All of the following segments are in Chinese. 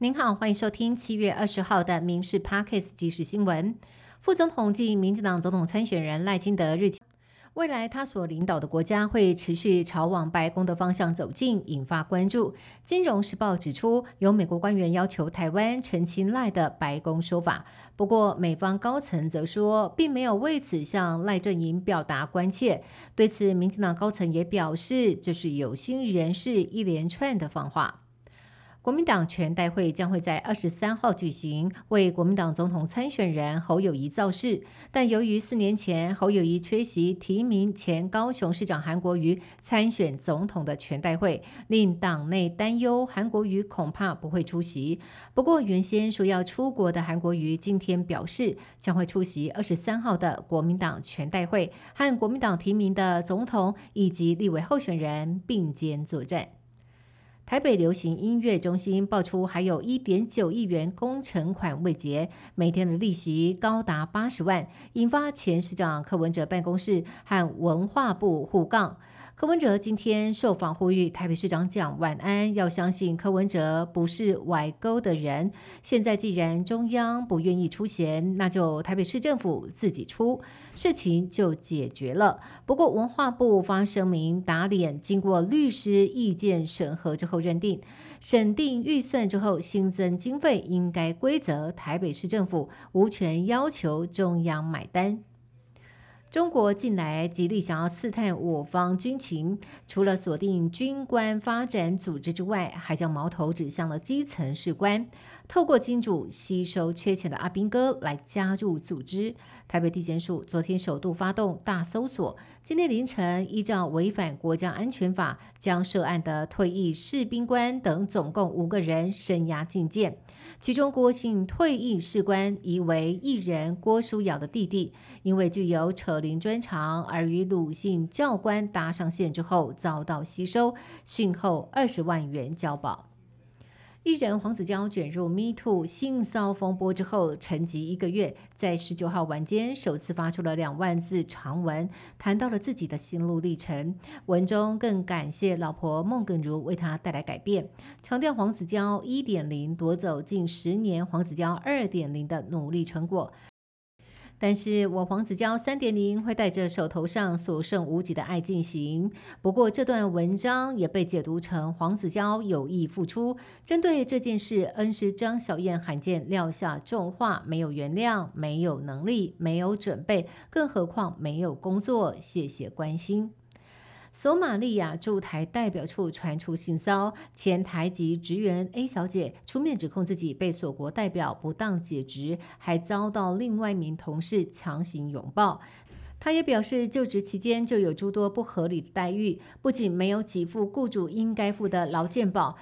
您好，欢迎收听七月二十号的《民事 Parkes》即时新闻。副总统及民进党总统参选人赖清德日前，未来他所领导的国家会持续朝往白宫的方向走近，引发关注。《金融时报》指出，有美国官员要求台湾澄清赖的白宫说法，不过美方高层则说，并没有为此向赖阵营表达关切。对此，民进党高层也表示，这是有心人士一连串的放话。国民党全代会将会在二十三号举行，为国民党总统参选人侯友谊造势。但由于四年前侯友谊缺席提名前高雄市长韩国瑜参选总统的全代会，令党内担忧韩国瑜恐怕不会出席。不过，原先说要出国的韩国瑜今天表示，将会出席二十三号的国民党全代会，和国民党提名的总统以及立委候选人并肩作战。台北流行音乐中心爆出还有一点九亿元工程款未结，每天的利息高达八十万，引发前市长柯文哲办公室和文化部互杠。柯文哲今天受访呼吁台北市长蒋万安要相信柯文哲不是歪钩的人。现在既然中央不愿意出钱，那就台北市政府自己出，事情就解决了。不过文化部发声明打脸，经过律师意见审核之后认定，审定预算之后新增经费应该归责台北市政府，无权要求中央买单。中国近来极力想要刺探我方军情，除了锁定军官发展组织之外，还将矛头指向了基层士官，透过金主吸收缺钱的阿兵哥来加入组织。台北地检署昨天首度发动大搜索，今天凌晨依照违反国家安全法，将涉案的退役士兵官等总共五个人声押禁见。其中，郭姓退役士官疑为艺人郭书瑶的弟弟，因为具有扯铃专长，而与鲁姓教官搭上线之后遭到吸收，讯后二十万元交保。艺人黄子佼卷入 Me Too 性骚风波之后，沉寂一个月，在十九号晚间首次发出了两万字长文，谈到了自己的心路历程。文中更感谢老婆孟耿如为他带来改变，强调黄子佼一点零夺走近十年黄子佼二点零的努力成果。但是我黄子佼三点零会带着手头上所剩无几的爱进行。不过这段文章也被解读成黄子佼有意付出，针对这件事，恩师张小燕罕见撂下重话：没有原谅，没有能力，没有准备，更何况没有工作。谢谢关心。索马利亚驻台代表处传出性骚前台籍职员 A 小姐出面指控自己被锁国代表不当解职，还遭到另外一名同事强行拥抱。她也表示，就职期间就有诸多不合理的待遇，不仅没有给付雇主应该付的劳健保。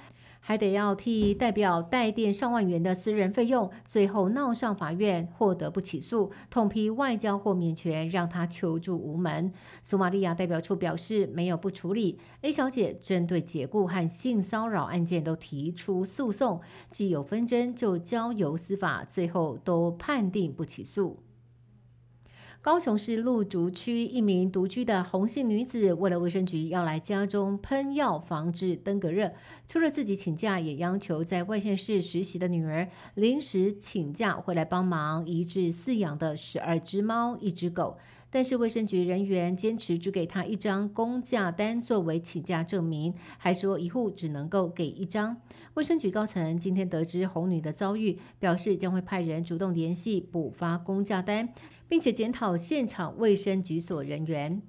还得要替代表代垫上万元的私人费用，最后闹上法院，获得不起诉，痛批外交豁免权让他求助无门。索马利亚代表处表示，没有不处理。A 小姐针对解雇和性骚扰案件都提出诉讼，既有纷争就交由司法，最后都判定不起诉。高雄市鹿竹区一名独居的红姓女子，为了卫生局要来家中喷药防治登革热，除了自己请假，也央求在外县市实习的女儿临时请假回来帮忙医治饲养的十二只猫、一只狗。但是卫生局人员坚持只给他一张公假单作为请假证明，还说一户只能够给一张。卫生局高层今天得知红女的遭遇，表示将会派人主动联系补发公假单。并且检讨现场卫生局所人员。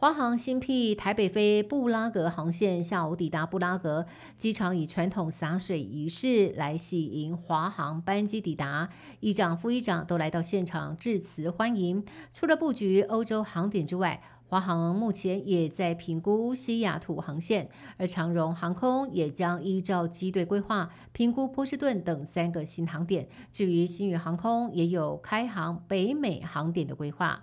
华航新辟台北飞布拉格航线，下午抵达布拉格机场，以传统洒水仪式来喜迎华航班机抵达。议长、副议长都来到现场致辞欢迎。除了布局欧洲航点之外，华航目前也在评估西雅图航线，而长荣航空也将依照机队规划评估波士顿等三个新航点。至于新宇航空，也有开航北美航点的规划。